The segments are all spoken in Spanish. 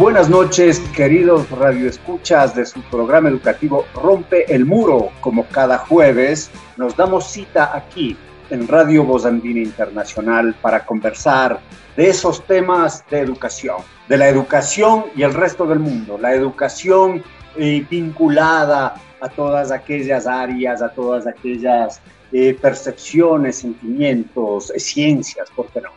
Buenas noches, queridos radioescuchas de su programa educativo Rompe el Muro. Como cada jueves, nos damos cita aquí en Radio Bozandina Internacional para conversar de esos temas de educación, de la educación y el resto del mundo, la educación eh, vinculada a todas aquellas áreas, a todas aquellas eh, percepciones, sentimientos, ciencias, ¿por qué no?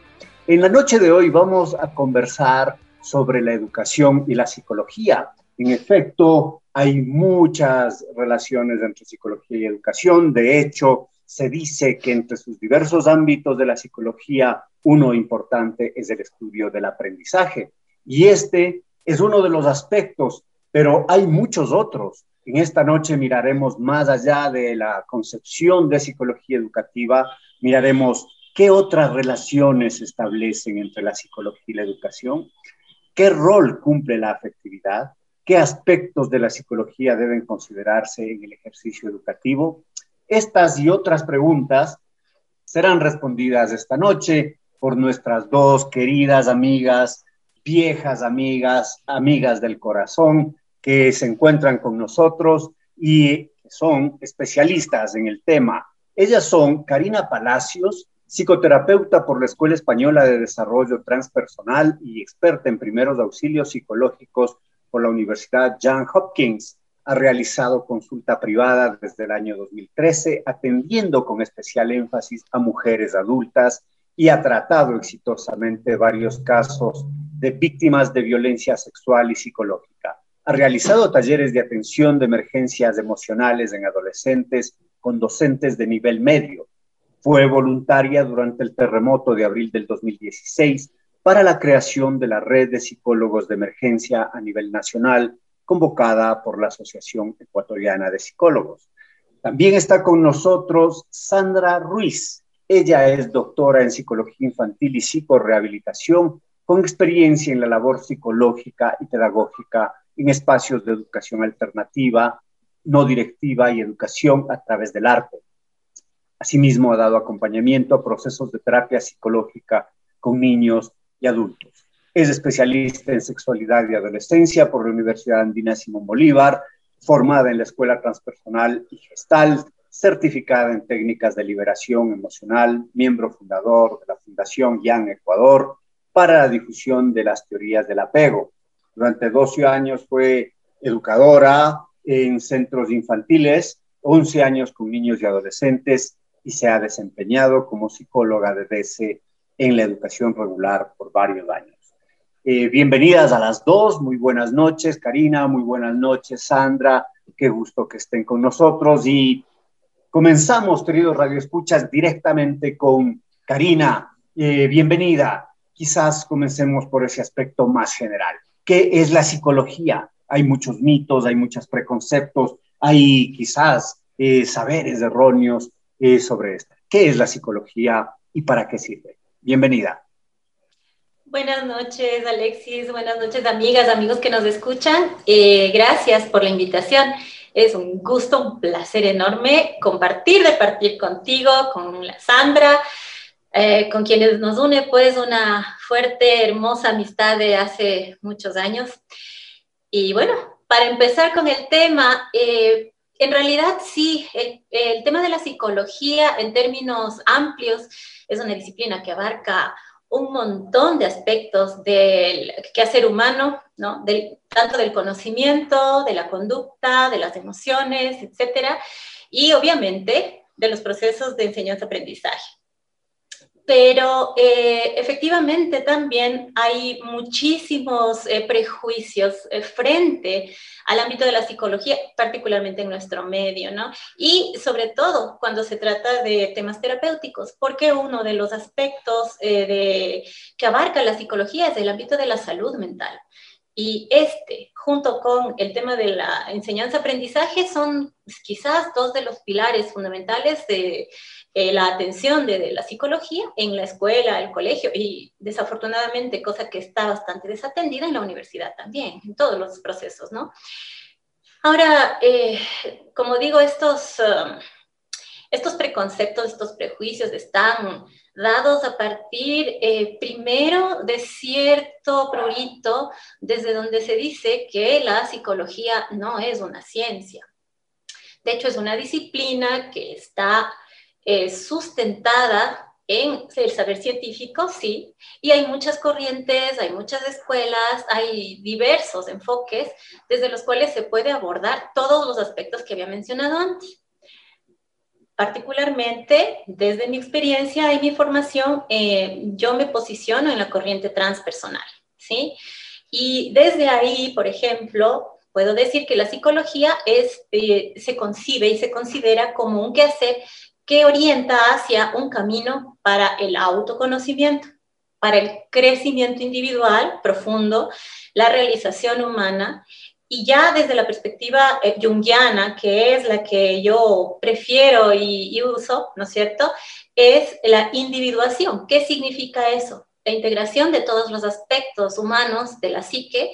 En la noche de hoy vamos a conversar sobre la educación y la psicología. En efecto, hay muchas relaciones entre psicología y educación. De hecho, se dice que entre sus diversos ámbitos de la psicología, uno importante es el estudio del aprendizaje. Y este es uno de los aspectos, pero hay muchos otros. En esta noche miraremos más allá de la concepción de psicología educativa, miraremos qué otras relaciones se establecen entre la psicología y la educación ¿Qué rol cumple la afectividad? ¿Qué aspectos de la psicología deben considerarse en el ejercicio educativo? Estas y otras preguntas serán respondidas esta noche por nuestras dos queridas amigas, viejas amigas, amigas del corazón, que se encuentran con nosotros y son especialistas en el tema. Ellas son Karina Palacios, psicoterapeuta por la Escuela Española de Desarrollo Transpersonal y experta en primeros auxilios psicológicos por la Universidad Johns Hopkins. Ha realizado consulta privada desde el año 2013, atendiendo con especial énfasis a mujeres adultas y ha tratado exitosamente varios casos de víctimas de violencia sexual y psicológica. Ha realizado talleres de atención de emergencias emocionales en adolescentes con docentes de nivel medio fue voluntaria durante el terremoto de abril del 2016 para la creación de la red de psicólogos de emergencia a nivel nacional, convocada por la Asociación Ecuatoriana de Psicólogos. También está con nosotros Sandra Ruiz. Ella es doctora en psicología infantil y psicorehabilitación, con experiencia en la labor psicológica y pedagógica en espacios de educación alternativa, no directiva y educación a través del arte. Asimismo, ha dado acompañamiento a procesos de terapia psicológica con niños y adultos. Es especialista en sexualidad y adolescencia por la Universidad Andina Simón Bolívar, formada en la Escuela Transpersonal y Gestal, certificada en técnicas de liberación emocional, miembro fundador de la Fundación Young Ecuador para la difusión de las teorías del apego. Durante 12 años fue educadora en centros infantiles, 11 años con niños y adolescentes y se ha desempeñado como psicóloga de DC en la educación regular por varios años. Eh, bienvenidas a las dos, muy buenas noches, Karina, muy buenas noches, Sandra, qué gusto que estén con nosotros y comenzamos, queridos radioescuchas, directamente con Karina. Eh, bienvenida. Quizás comencemos por ese aspecto más general. ¿Qué es la psicología? Hay muchos mitos, hay muchos preconceptos, hay quizás eh, saberes erróneos sobre esto. ¿Qué es la psicología y para qué sirve? Bienvenida. Buenas noches, Alexis. Buenas noches, amigas, amigos que nos escuchan. Eh, gracias por la invitación. Es un gusto, un placer enorme compartir, de partir contigo, con la Sandra, eh, con quienes nos une pues una fuerte, hermosa amistad de hace muchos años. Y bueno, para empezar con el tema, eh, en realidad sí, el, tema de la psicología en términos amplios es una disciplina que abarca un montón de aspectos del quehacer humano, ¿no? tanto del conocimiento, de la conducta, de las emociones, etcétera, y obviamente de los procesos de enseñanza-aprendizaje. Pero eh, efectivamente también hay muchísimos eh, prejuicios eh, frente al ámbito de la psicología, particularmente en nuestro medio, ¿no? Y sobre todo cuando se trata de temas terapéuticos, porque uno de los aspectos que abarca la psicología es el ámbito de la salud mental. Y este, junto con el tema de la enseñanza-aprendizaje, son quizás dos de los pilares fundamentales de eh, la atención de, la psicología en la escuela, el colegio y desafortunadamente, cosa que está bastante desatendida en la universidad también, en todos los procesos, ¿no? Ahora, eh, como digo, estos, um, estos preconceptos, estos prejuicios están dados a partir eh, primero de cierto prurito desde donde se dice que la psicología no es una ciencia. De hecho, es una disciplina que está eh, sustentada en el saber científico, sí, y hay muchas corrientes, hay muchas escuelas, hay diversos enfoques desde los cuales se puede abordar todos los aspectos que había mencionado antes. Particularmente, desde mi experiencia y mi formación, eh, yo me posiciono en la corriente transpersonal, ¿sí? Y desde ahí, por ejemplo, puedo decir que la psicología es, eh, se concibe y se considera como un quehacer que orienta hacia un camino para el autoconocimiento, para el crecimiento individual profundo, la realización humana y ya desde la perspectiva eh, junguiana, que es la que yo prefiero y, uso, ¿no es cierto? Es la individuación. ¿Qué significa eso? La integración de todos los aspectos humanos de la psique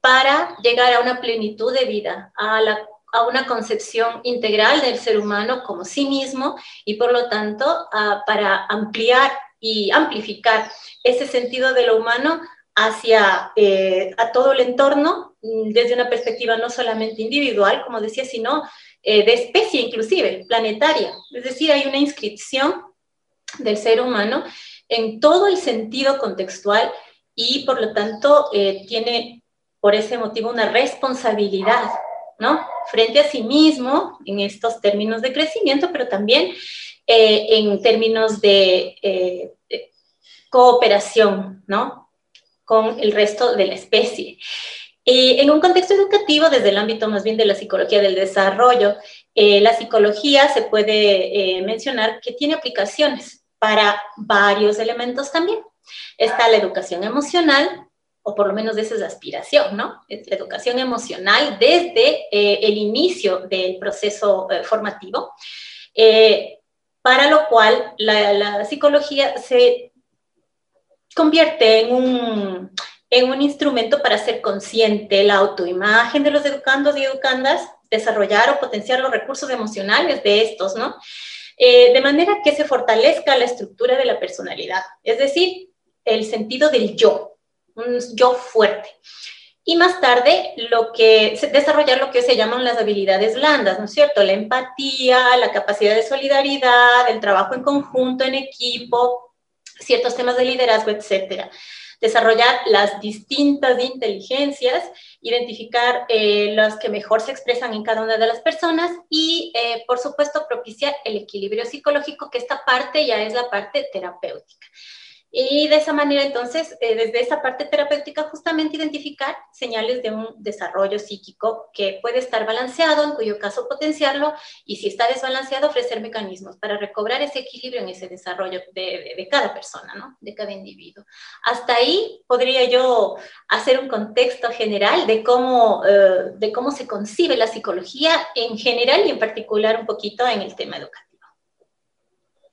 para llegar a una plenitud de vida, a una concepción integral del ser humano como sí mismo y por lo tanto para ampliar y amplificar ese sentido de lo humano hacia eh, a todo el entorno mm, desde una perspectiva no solamente individual, como decía, sino eh, de especie inclusive, planetaria. Es decir, hay una inscripción del ser humano en todo el sentido contextual y por lo tanto eh, tiene por ese motivo una responsabilidad ¿no? Frente a sí mismo en estos términos de crecimiento, pero también en términos eh, de, cooperación, ¿no? Con el resto de la especie. Y en un contexto educativo, desde el ámbito más bien de la psicología del desarrollo, eh, la psicología se puede mencionar que tiene aplicaciones para varios elementos también. Está la educación emocional, o por lo menos esa es la aspiración, ¿no? Es la educación emocional desde eh, el inicio del proceso eh, formativo, eh, para lo cual la, psicología se convierte en un, en un instrumento para ser consciente la autoimagen de los educandos y educandas, desarrollar o potenciar los recursos emocionales de estos, ¿no? de manera que se fortalezca la estructura de la personalidad, es decir, el sentido del yo, un yo fuerte. Y más tarde, lo que, desarrollar lo que se llaman las habilidades blandas, ¿no es cierto? La empatía, la capacidad de solidaridad, el trabajo en conjunto, en equipo, ciertos temas de liderazgo, etcétera. Desarrollar las distintas inteligencias, identificar eh, las que mejor se expresan en cada una de las personas y, eh, por supuesto, propiciar el equilibrio psicológico, que esta parte ya es la parte terapéutica. Y de esa manera, entonces, eh, desde esa parte terapéutica, justamente identificar señales de un desarrollo psíquico que puede estar balanceado, en cuyo caso potenciarlo, y si está desbalanceado, ofrecer mecanismos para recobrar ese equilibrio en ese desarrollo de, de, cada persona, ¿no? de cada individuo. Hasta ahí podría yo hacer un contexto general de cómo, eh, de cómo se concibe la psicología en general y en particular un poquito en el tema educativo.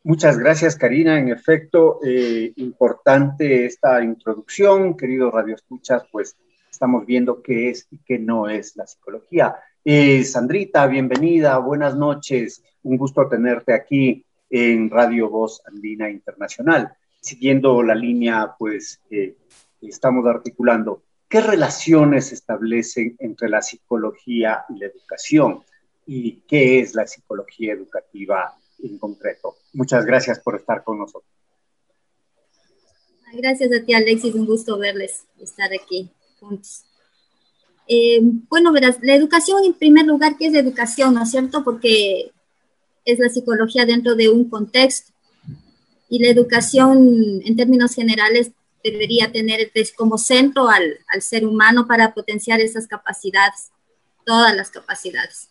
Muchas gracias, Karina. En efecto, eh, importante esta introducción, queridos radioescuchas, pues estamos viendo qué es y qué no es la psicología. Eh, Sandrita, bienvenida, buenas noches. Un gusto tenerte aquí en Radio Voz Andina Internacional. Siguiendo la línea, pues, que estamos articulando, ¿qué relaciones se establecen entre la psicología y la educación? y qué es la psicología educativa en concreto. Muchas gracias por estar con nosotros. Gracias a ti, Alexis. Un gusto verles, estar aquí juntos. Eh, bueno, verás, la educación en primer lugar, ¿qué es la educación, no es cierto? Porque es la psicología dentro de un contexto. Y la educación, en términos generales, debería tener como centro al, al ser humano para potenciar esas capacidades, todas las capacidades.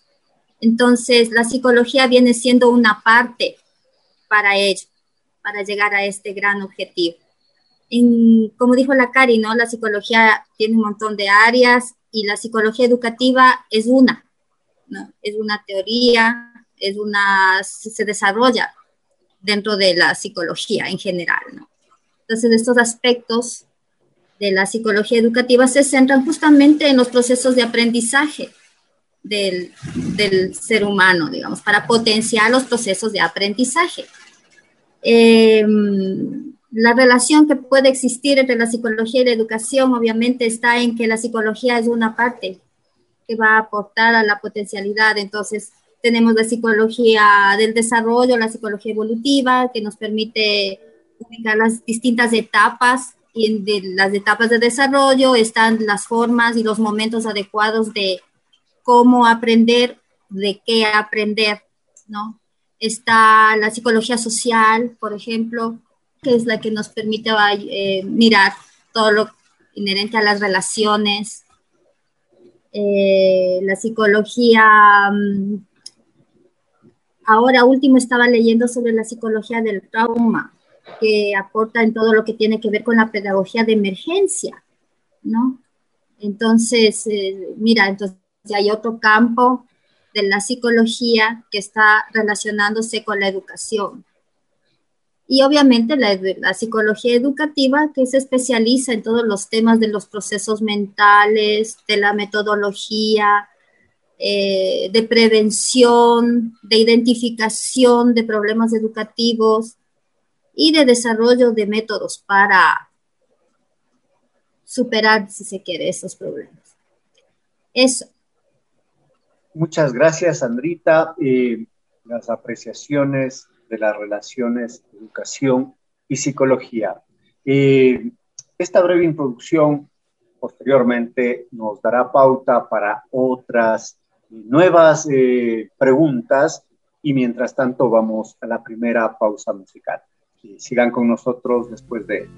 Entonces, la psicología viene siendo una parte para ello, para llegar a este gran objetivo. como dijo la Cari, ¿no? La psicología tiene un montón de áreas y la psicología educativa es una. Es una teoría, es una, se desarrolla dentro de la psicología en general, ¿no? Entonces, estos aspectos de la psicología educativa se centran justamente en los procesos de aprendizaje del, ser humano, digamos, para potenciar los procesos de aprendizaje. Em, la relación que puede existir entre la psicología y la educación obviamente está en que la psicología es una parte que va a aportar a la potencialidad. Entonces, tenemos la psicología del desarrollo, la psicología evolutiva, que nos permite ubicar las distintas etapas y en de las etapas de desarrollo están las formas y los momentos adecuados de cómo aprender, de qué aprender, ¿no? Está la psicología social, por ejemplo, que es la que nos permite eh, mirar todo lo inherente a las relaciones. Eh, la psicología, mm, ahora último estaba leyendo sobre la psicología del trauma, que aporta en todo lo que tiene que ver con la pedagogía de emergencia, ¿no? Entonces, eh, mira, entonces hay otro campo de la psicología que está relacionándose con la educación. Y obviamente la, psicología educativa que se especializa en todos los temas de los procesos mentales, de la metodología, eh, de prevención, de identificación de problemas educativos y de desarrollo de métodos para superar, si se quiere, esos problemas. Eso. Muchas gracias, Sandrita. Eh, las apreciaciones de las relaciones educación y psicología. Eh, esta breve introducción posteriormente nos dará pauta para otras nuevas eh, preguntas y mientras tanto vamos a la primera pausa musical. sigan con nosotros después de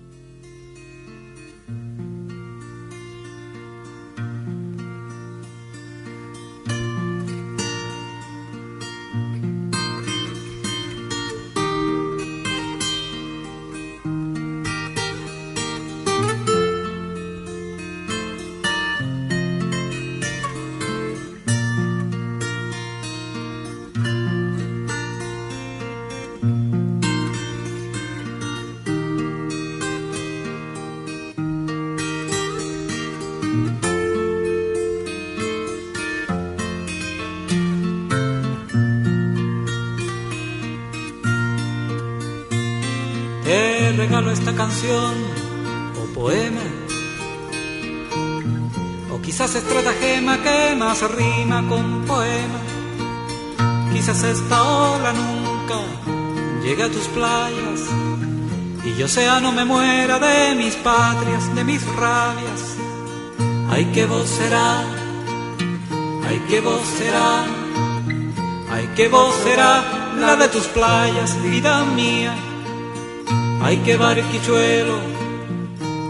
canción o poema. O quizás estratagema que más rima con poema. Quizás esta ola nunca llegue a tus playas. Y yo sea no me muera de mis patrias, de mis rabias. Ay, que vos será, ay, que vos será, ay, que vos será la de tus playas, vida mía Ay, que barquichuelo,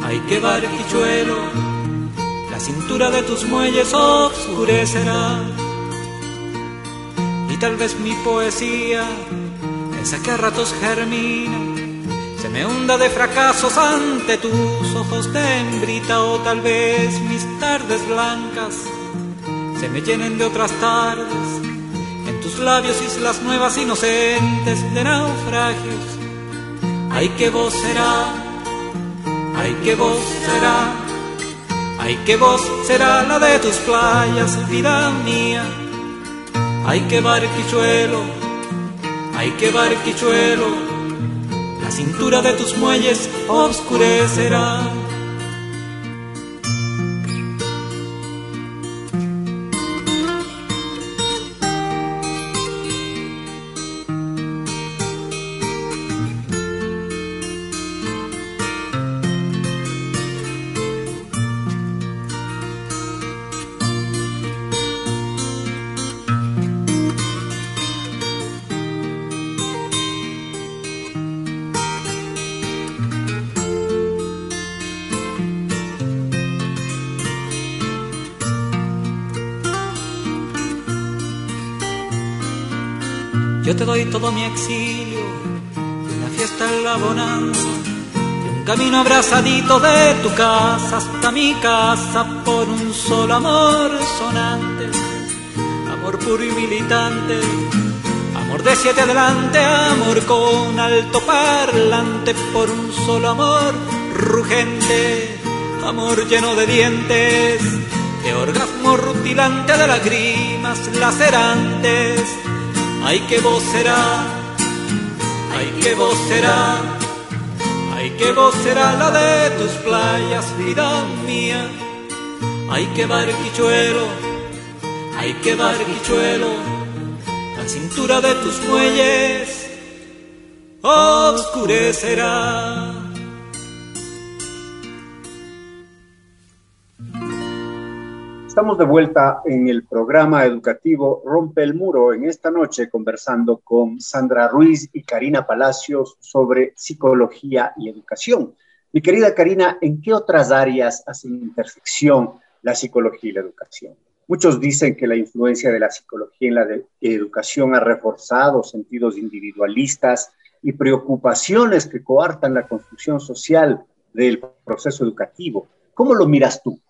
ay, que barquichuelo, la cintura de tus muelles oscurecerá. Y tal vez mi poesía, esa que a ratos germina, se me hunda de fracasos ante tus ojos de hembrita, o tal vez mis tardes blancas se me llenen de otras tardes, en tus labios islas nuevas inocentes de naufragios Ay, que vos será, ay, que vos será, ay, que vos será la de tus playas, vida mía. Ay, que barquichuelo, ay, que barquichuelo, la cintura de tus muelles oscurecerá. Te doy todo mi exilio, una fiesta en la bonanza, y un camino abrazadito de tu casa hasta mi casa por un solo amor sonante, amor puro y militante, amor de siete adelante, amor con alto parlante por un solo amor rugente, amor lleno de dientes, de orgasmo rutilante de lágrimas lacerantes Ay, qué voz será, ay, qué voz será, ay, qué voz será la de tus playas, vida mía. Ay, qué barquichuelo, ay, qué barquichuelo, la cintura de tus muelles oscurecerá. Estamos de vuelta en el programa educativo Rompe el Muro en esta noche conversando con Sandra Ruiz y Karina Palacios sobre psicología y educación. Mi querida Karina, ¿en qué otras áreas hacen intersección la psicología y la educación? Muchos dicen que la influencia de la psicología en la educación ha reforzado sentidos individualistas y preocupaciones que coartan la construcción social del proceso educativo. ¿Cómo lo miras tú?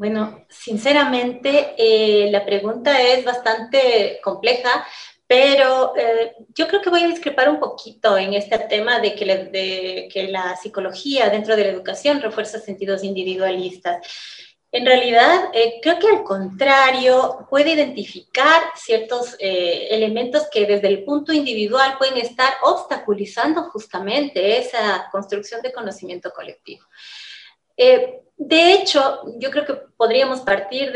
Bueno, sinceramente, eh, la pregunta es bastante compleja, pero eh, yo creo que voy a discrepar un poquito en este tema de que, de que la psicología dentro de la educación refuerza sentidos individualistas. En realidad, eh, creo que al contrario, puede identificar ciertos elementos que desde el punto individual pueden estar obstaculizando justamente esa construcción de conocimiento colectivo. De hecho, yo creo que podríamos partir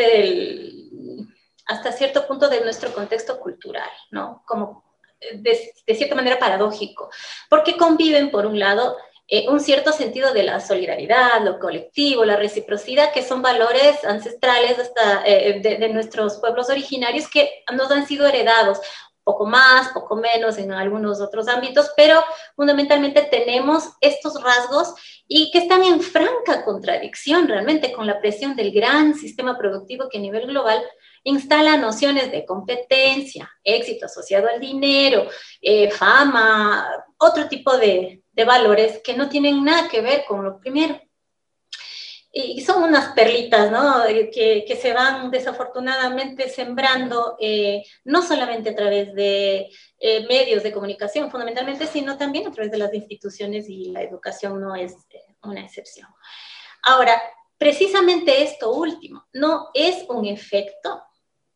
hasta cierto punto de nuestro contexto cultural, ¿no? Como de, cierta manera paradójico, porque conviven, por un lado, eh, un cierto sentido de la solidaridad, lo colectivo, la reciprocidad, que son valores ancestrales eh, de, nuestros pueblos originarios que nos han sido heredados poco más, poco menos en algunos otros ámbitos, pero fundamentalmente tenemos estos rasgos y que están en franca contradicción realmente con la presión del gran sistema productivo que a nivel global instala nociones de competencia, éxito asociado al dinero, eh, fama, otro tipo de, de valores que no tienen nada que ver con lo primero y son unas perlitas, ¿no? Eh, que, que se van desafortunadamente sembrando, eh, no solamente a través de eh, medios de comunicación, fundamentalmente, sino también a través de las instituciones y la educación no es una excepción. Ahora, precisamente esto último, no es un efecto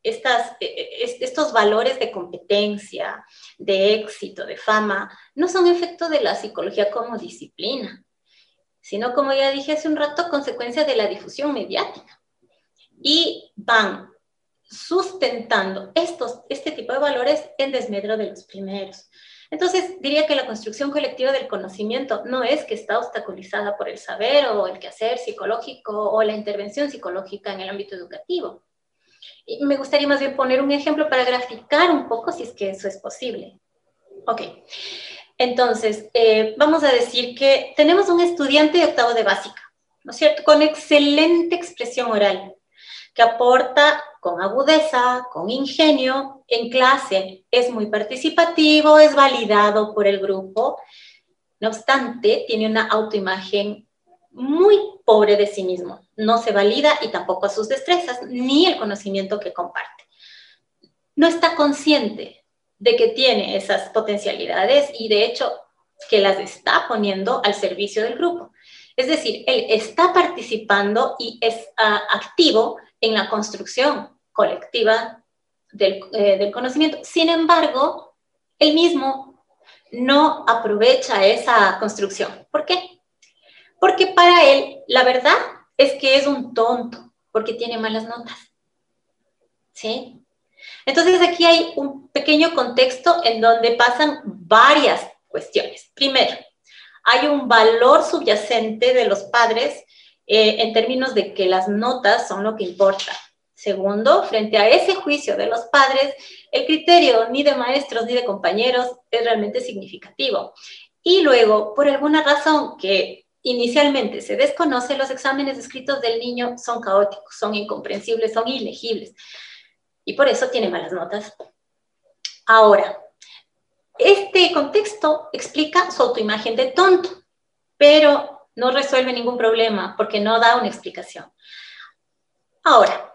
estas, estos valores de competencia, de éxito, de fama, no son efecto de la psicología como disciplina, sino como ya dije hace un rato, consecuencia de la difusión mediática. Y van sustentando estos, este tipo de valores en desmedro de los primeros. Entonces, diría que la construcción colectiva del conocimiento no es que está obstaculizada por el saber o el quehacer psicológico o la intervención psicológica en el ámbito educativo. Me gustaría más bien poner un ejemplo para graficar un poco si es que eso es posible. Ok. Entonces, eh, vamos a decir que tenemos un estudiante de octavo de básica, ¿no es cierto? Con excelente expresión oral, que aporta con agudeza, con ingenio en clase, es muy participativo, es validado por el grupo, no obstante, tiene una autoimagen muy pobre de sí mismo, no se valida y tampoco a sus destrezas ni el conocimiento que comparte. No está consciente de que tiene esas potencialidades y de hecho que las está poniendo al servicio del grupo. Es decir, él está participando y es ah, activo en la construcción colectiva del, eh, del conocimiento. Sin embargo, él mismo no aprovecha esa construcción. ¿Por qué? Porque para él la verdad es que es un tonto, porque tiene malas notas. ¿Sí? Entonces aquí hay un pequeño contexto en donde pasan varias cuestiones. Primero, hay un valor subyacente de los padres eh, en términos de que las notas son lo que importa. Segundo, frente a ese juicio de los padres, el criterio ni de maestros ni de compañeros es realmente significativo. Y luego, por alguna razón que inicialmente se desconoce, los exámenes escritos del niño son caóticos, son incomprensibles, son ilegibles y por eso tiene malas notas. Ahora, este contexto explica su autoimagen de tonto, pero no resuelve ningún problema porque no da una explicación. Ahora,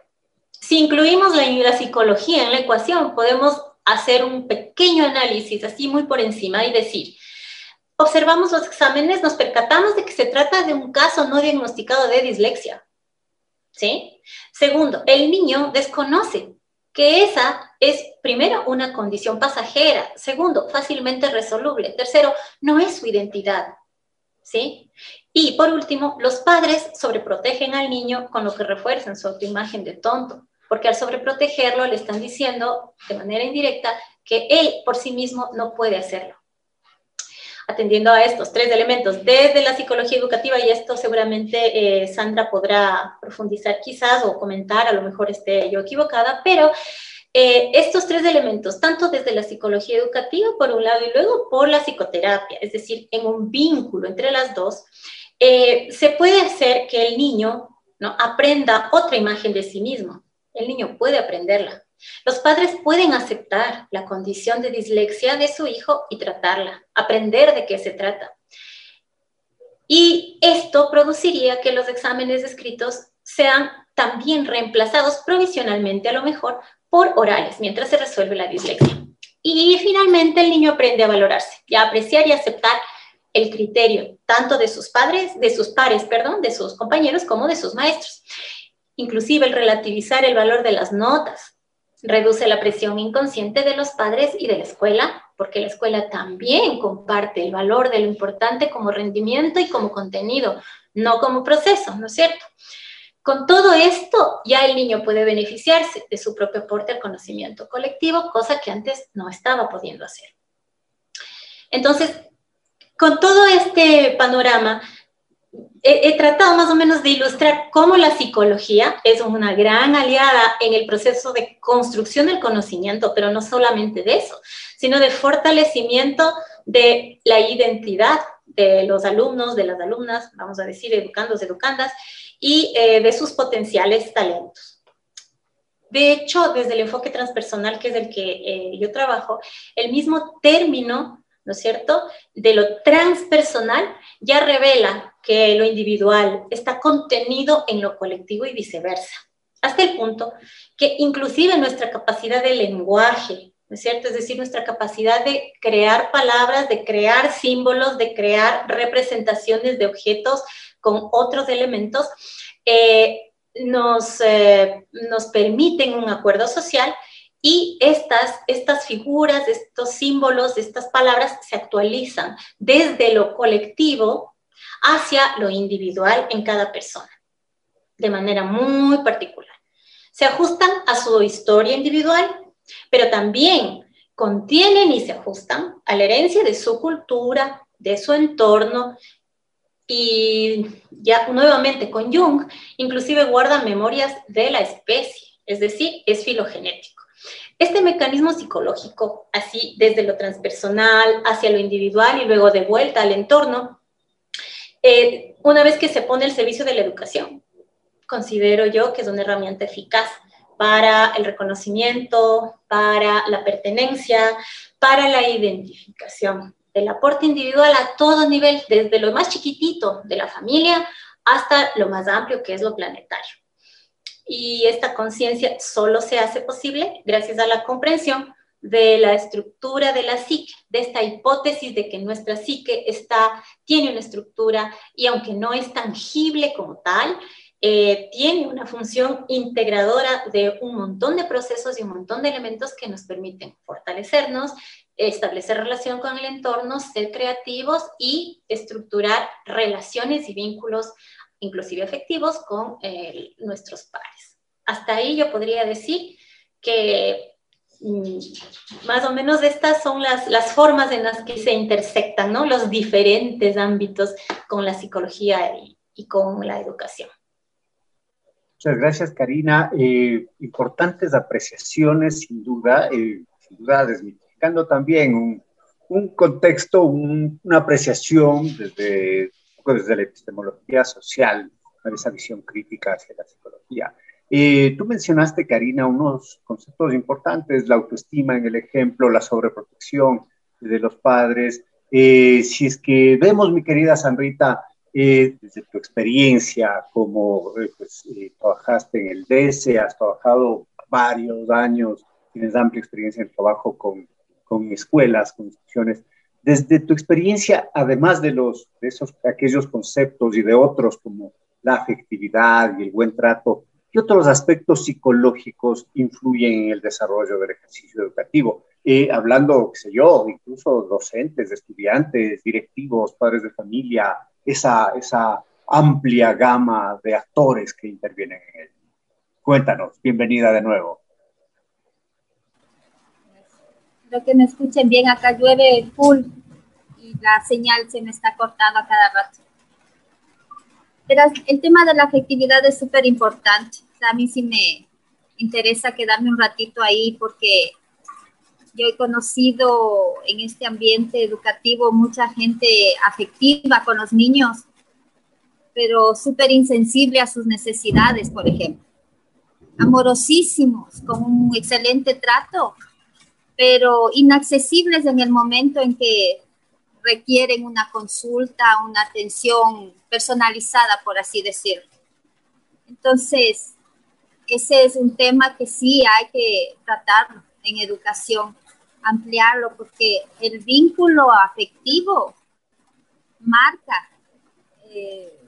si incluimos la, la psicología en la ecuación, podemos hacer un pequeño análisis así muy por encima y decir, observamos los exámenes, nos percatamos de que se trata de un caso no diagnosticado de dislexia. ¿Sí? Segundo, el niño desconoce que esa es, primero, una condición pasajera. Segundo, fácilmente resoluble. Tercero, no es su identidad. ¿Sí? Y por último, los padres sobreprotegen al niño con lo que refuerzan su autoimagen de tonto, porque al sobreprotegerlo le están diciendo de manera indirecta que él por sí mismo no puede hacerlo atendiendo a estos tres elementos desde la psicología educativa y esto seguramente eh, Sandra podrá profundizar quizás o comentar, a lo mejor esté yo equivocada, pero eh, estos tres elementos, tanto desde la psicología educativa por un lado y luego por la psicoterapia, es decir, en un vínculo entre las dos, eh, se puede hacer que el niño ¿no? aprenda otra imagen de sí mismo. El niño puede aprenderla. Los padres pueden aceptar la condición de dislexia de su hijo y tratarla, aprender de qué se trata. Y esto produciría que los exámenes escritos sean también reemplazados provisionalmente, a lo mejor, por orales, mientras se resuelve la dislexia. Y finalmente el niño aprende a valorarse y a apreciar y aceptar el criterio tanto de sus padres, de sus pares, perdón, de sus compañeros como de sus maestros. Inclusive el relativizar el valor de las notas, reduce la presión inconsciente de los padres y de la escuela, porque la escuela también comparte el valor de lo importante como rendimiento y como contenido, no como proceso, ¿no es cierto? Con todo esto, ya el niño puede beneficiarse de su propio aporte al conocimiento colectivo, cosa que antes no estaba pudiendo hacer. Entonces, con todo este panorama, he, tratado más o menos de ilustrar cómo la psicología es una gran aliada en el proceso de construcción del conocimiento, pero no solamente de eso, sino de fortalecimiento de la identidad de los alumnos, de las alumnas, vamos a decir, educandos, educandas, y eh, de sus potenciales talentos. De hecho, desde el enfoque transpersonal, que es el que eh, yo trabajo, el mismo término ¿no es cierto? De lo transpersonal ya revela que lo individual está contenido en lo colectivo y viceversa, hasta el punto que inclusive nuestra capacidad de lenguaje, ¿no es cierto? Es decir, nuestra capacidad de crear palabras, de crear símbolos, de crear representaciones de objetos con otros elementos, eh, nos, eh, nos permiten un acuerdo social y estas, estas figuras, estos símbolos, estas palabras se actualizan desde lo colectivo hacia lo individual en cada persona, de manera muy particular. Se ajustan a su historia individual, pero también contienen y se ajustan a la herencia de su cultura, de su entorno, y ya nuevamente con Jung, inclusive guardan memorias de la especie, es decir, es filogenético. Este mecanismo psicológico, así desde lo transpersonal hacia lo individual y luego de vuelta al entorno, eh, una vez que se pone el servicio de la educación, considero yo que es una herramienta eficaz para el reconocimiento, para la pertenencia, para la identificación del aporte individual a todo nivel, desde lo más chiquitito de la familia hasta lo más amplio que es lo planetario y esta conciencia solo se hace posible gracias a la comprensión de la estructura de la psique, de esta hipótesis de que nuestra psique está, tiene una estructura y aunque no es tangible como tal, eh, tiene una función integradora de un montón de procesos y un montón de elementos que nos permiten fortalecernos, establecer relación con el entorno, ser creativos y estructurar relaciones y vínculos inclusive afectivos, con eh, nuestros pares. Hasta ahí yo podría decir que mm, más o menos estas son las, las, formas en las que se intersectan ¿no? los diferentes ámbitos con la psicología y, y con la educación. Muchas gracias, Karina. Eh, importantes apreciaciones, sin duda, eh, sin duda desmitificando también un, un contexto, una apreciación desde desde la epistemología social, esa visión crítica hacia la psicología. Eh, tú mencionaste, Karina, unos conceptos importantes, la autoestima en el ejemplo, la sobreprotección de los padres. Eh, si es que vemos, mi querida Sanrita, eh, desde tu experiencia, como pues, trabajaste en el DESE, has trabajado varios años, tienes amplia experiencia en trabajo con, con escuelas, con instituciones. Desde tu experiencia, además de, los, esos, aquellos conceptos y de otros como la afectividad y el buen trato, ¿qué otros aspectos psicológicos influyen en el desarrollo del ejercicio educativo? Eh, hablando, qué sé yo, incluso docentes, estudiantes, directivos, padres de familia, esa, esa amplia gama de actores que intervienen en él. Cuéntanos, bienvenida de nuevo. Espero que me escuchen bien, acá llueve full y la señal se me está cortando a cada rato. Pero el tema de la afectividad es súper importante. a mí sí me interesa quedarme un ratito ahí porque yo he conocido en este ambiente educativo mucha gente afectiva con los niños, pero súper insensible a sus necesidades, por ejemplo. Amorosísimos, con un excelente trato, pero inaccesibles en el momento en que requieren una consulta, una atención personalizada, por así decirlo. Entonces, ese es un tema que sí hay que tratar en educación, ampliarlo, porque el vínculo afectivo marca eh,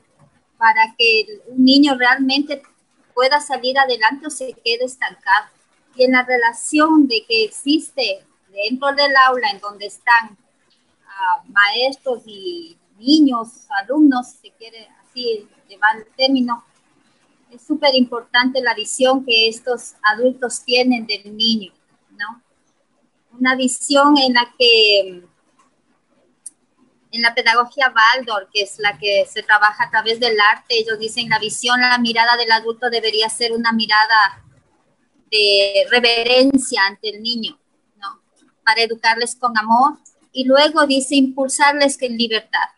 para que un niño realmente pueda salir adelante o se quede estancado y en la relación de que existe dentro del aula en donde están uh, maestros y niños, alumnos, se quiere así llevar el término, es súper importante la visión que estos adultos tienen del niño, ¿no? Una visión en la que en la pedagogía Waldorf, que es la que se trabaja a través del arte, ellos dicen la visión, la mirada del adulto debería ser una mirada de reverencia ante el niño, ¿no? Para educarles con amor y luego dice impulsarles en libertad.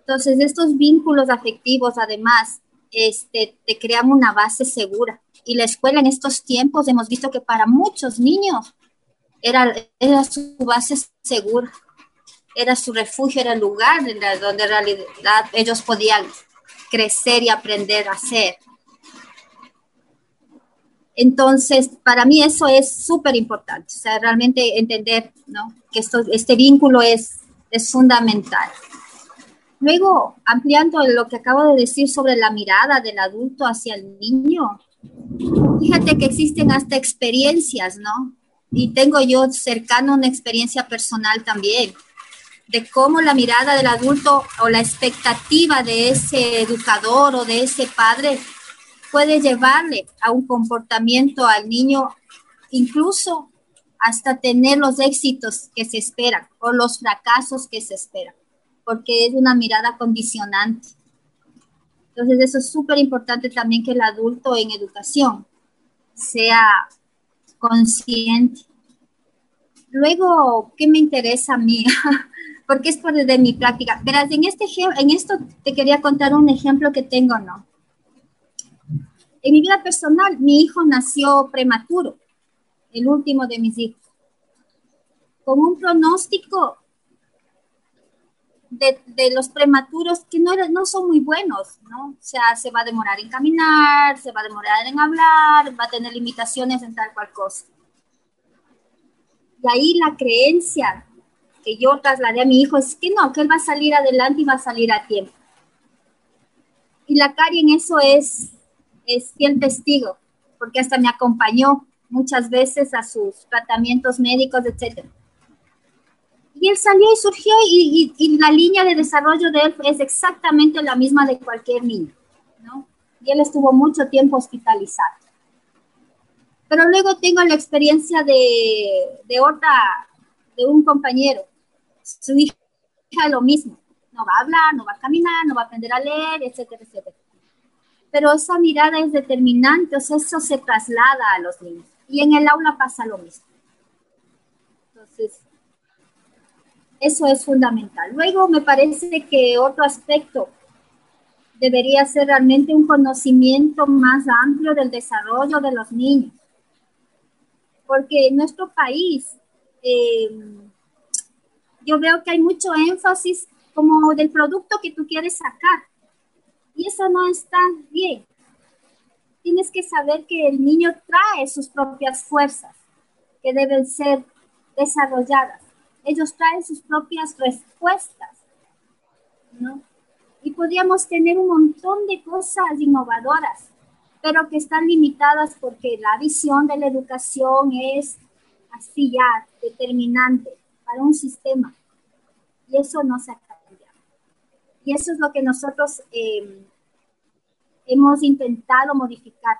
Entonces, estos vínculos afectivos, además, este, te crean una base segura. Y la escuela en estos tiempos hemos visto que para muchos niños era, era su base segura, era su refugio, era el lugar donde en realidad ellos podían crecer y aprender a ser. Entonces, para mí eso es súper importante, o sea, realmente entender ¿no? que esto, este vínculo es, es fundamental. Luego, ampliando lo que acabo de decir sobre la mirada del adulto hacia el niño, fíjate que existen hasta experiencias, ¿no? Y tengo yo cercano una experiencia personal también, de cómo la mirada del adulto o la expectativa de ese educador o de ese padre puede llevarle a un comportamiento al niño, incluso hasta tener los éxitos que se esperan o los fracasos que se esperan, porque es una mirada condicionante. Entonces, eso es súper importante también que el adulto en educación sea consciente. Luego, ¿qué me interesa a mí? porque es por de mi práctica. Verás, en, este, en esto te quería contar un ejemplo que tengo, ¿no? En mi vida personal, mi hijo nació prematuro, el último de mis hijos, con un pronóstico de, los prematuros que no, no son muy buenos, ¿no? O sea, se va a demorar en caminar, se va a demorar en hablar, va a tener limitaciones en tal cual cosa. Y ahí la creencia que yo trasladé a mi hijo es que no, que él va a salir adelante y va a salir a tiempo. Y la Cari en eso es es fiel testigo, porque hasta me acompañó muchas veces a sus tratamientos médicos, etc. Y él salió y surgió y, la línea de desarrollo de él es exactamente la misma de cualquier niño, ¿no? Y él estuvo mucho tiempo hospitalizado. Pero luego tengo la experiencia de, de otra, de un compañero. Su hija lo mismo. No va a hablar, no va a caminar, no va a aprender a leer, etcétera, etcétera pero esa mirada es determinante, o sea, eso se traslada a los niños. Y en el aula pasa lo mismo. Entonces, eso es fundamental. Luego me parece que otro aspecto debería ser realmente un conocimiento más amplio del desarrollo de los niños. Porque en nuestro país, eh, yo veo que hay mucho énfasis como del producto que tú quieres sacar. Y eso no está bien. Tienes que saber que el niño trae sus propias fuerzas que deben ser desarrolladas. Ellos traen sus propias respuestas, ¿no? Y podríamos tener un montón de cosas innovadoras, pero que están limitadas porque la visión de la educación es así ya, determinante para un sistema. Y eso no se ha cambiado. Y eso es lo que nosotros eh, hemos intentado modificar.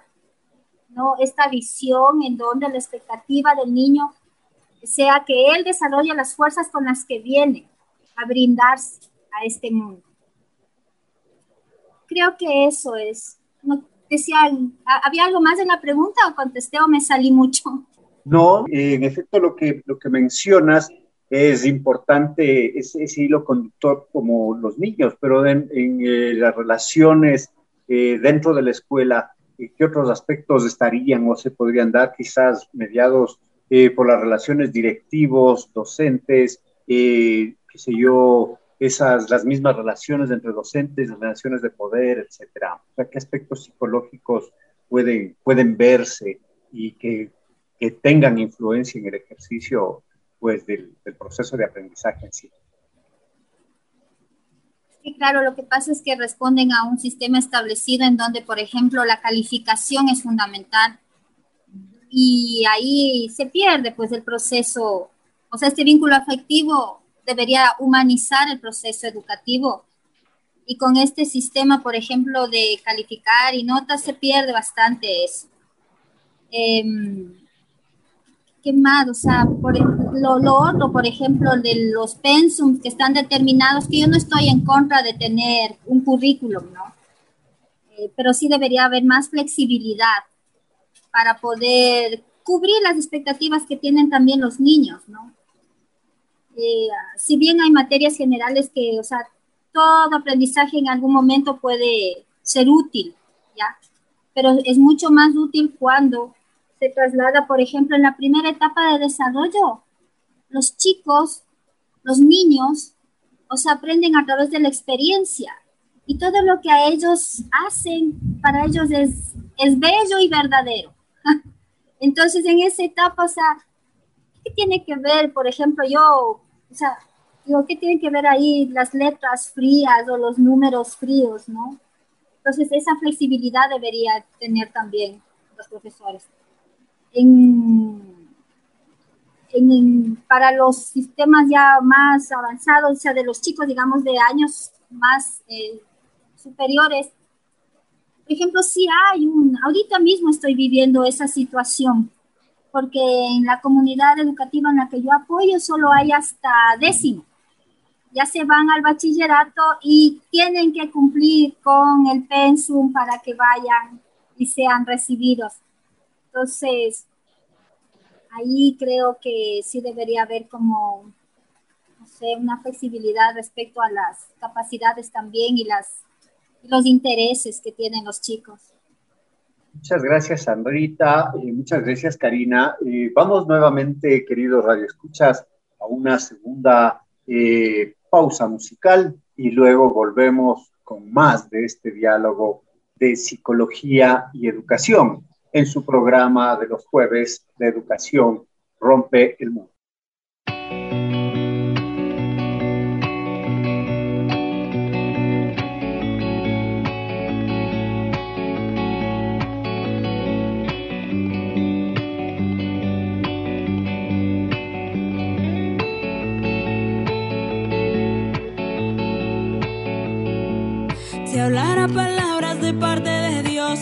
¿no? Esta visión en donde la expectativa del niño sea que él desarrolle las fuerzas con las que viene a brindarse a este mundo. Creo que eso es. No, ¿Había algo más en la pregunta o contesté o me salí mucho? No, en efecto lo que, lo que mencionas es importante, ese, hilo conductor como los niños, pero en, eh, las relaciones eh, dentro de la escuela, ¿qué otros aspectos estarían o se podrían dar quizás mediados eh, por las relaciones directivos, docentes, eh, qué sé yo, esas, las mismas relaciones entre docentes, relaciones de poder, etcétera? O sea, ¿qué aspectos psicológicos pueden, pueden verse y que, que tengan influencia en el ejercicio pues, del, proceso de aprendizaje en sí? Sí, claro, lo que pasa es que responden a un sistema establecido en donde, por ejemplo, la calificación es fundamental y ahí se pierde pues el proceso, o sea, este vínculo afectivo debería humanizar el proceso educativo y con este sistema, por ejemplo, de calificar y notas se pierde bastante eso. Em, ¿Qué? O sea, por lo, lo, otro, por ejemplo, de los pensums que están determinados, que yo no estoy en contra de tener un currículum, ¿no? Eh, pero sí debería haber más flexibilidad para poder cubrir las expectativas que tienen también los niños, ¿no? Eh, si bien hay materias generales que, o sea, todo aprendizaje en algún momento puede ser útil, ¿ya? Pero es mucho más útil cuando se traslada, por ejemplo, en la primera etapa de desarrollo. Los chicos, los niños, o sea, aprenden a través de la experiencia y todo lo que a ellos hacen, para ellos es, es bello y verdadero. Entonces, en esa etapa, o sea, ¿qué tiene que ver, por ejemplo, yo, o sea, digo, ¿qué tienen que ver ahí las letras frías o los números fríos, no? Entonces, esa flexibilidad debería tener también los profesores para los sistemas ya más avanzados, o sea, de los chicos, digamos, de años más eh, superiores. Por ejemplo, sí hay un, ahorita mismo estoy viviendo esa situación, porque en la comunidad educativa en la que yo apoyo solo hay hasta décimo. Ya se van al bachillerato y tienen que cumplir con el pensum para que vayan y sean recibidos. Entonces, ahí creo que sí debería haber como, sé, una flexibilidad respecto a las capacidades también y, las, los intereses que tienen los chicos. Muchas gracias, Sandrita. y muchas gracias, Karina. vamos nuevamente, queridos radioescuchas, a una segunda eh, pausa musical y luego volvemos con más de este diálogo de psicología y educación en su programa de los jueves de educación Rompe el Mundo.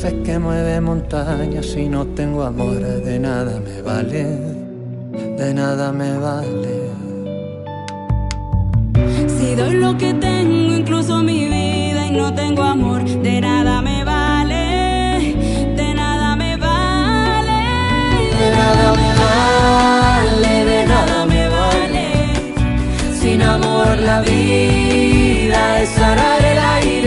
fe que mueve montañas, si no tengo amor, de nada me vale, de nada me vale. Si doy lo que tengo, incluso mi vida, y no tengo amor, de nada me vale, de nada me vale, de nada me vale, de nada me vale. Sin amor la vida es arar el aire,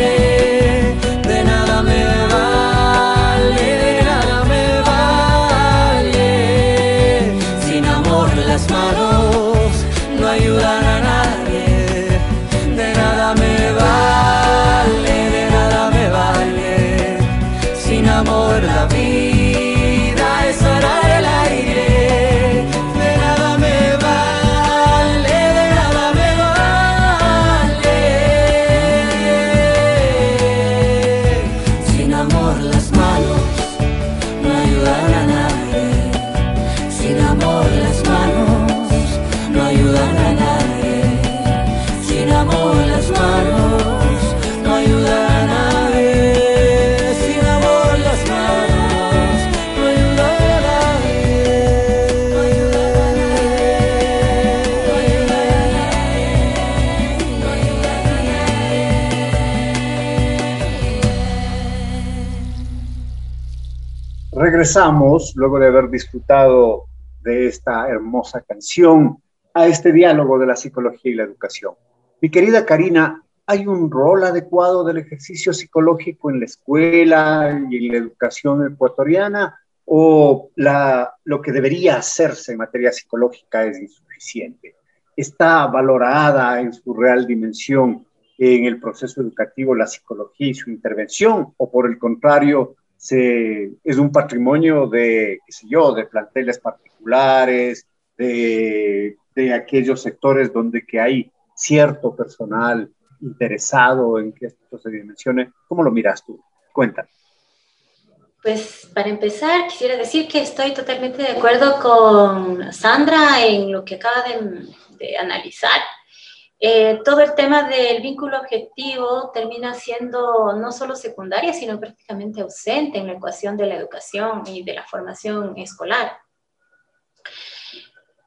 Regresamos, luego de haber disfrutado de esta hermosa canción, a este diálogo de la psicología y la educación. Mi querida Karina, ¿hay un rol adecuado del ejercicio psicológico en la escuela y en la educación ecuatoriana? ¿O la, lo que debería hacerse en materia psicológica es insuficiente? ¿Está valorada en su real dimensión en el proceso educativo la psicología y su intervención? ¿O por el contrario, se, es un patrimonio de, qué sé yo, de planteles particulares, de, de aquellos sectores donde que hay cierto personal interesado en que esto se dimensione. ¿Cómo lo miras tú? Cuéntame. Pues para empezar, quisiera decir que estoy totalmente de acuerdo con Sandra en lo que acaba de, de analizar. Eh, todo el tema del vínculo objetivo termina siendo no solo secundaria, sino prácticamente ausente en la ecuación de la educación y de la formación escolar.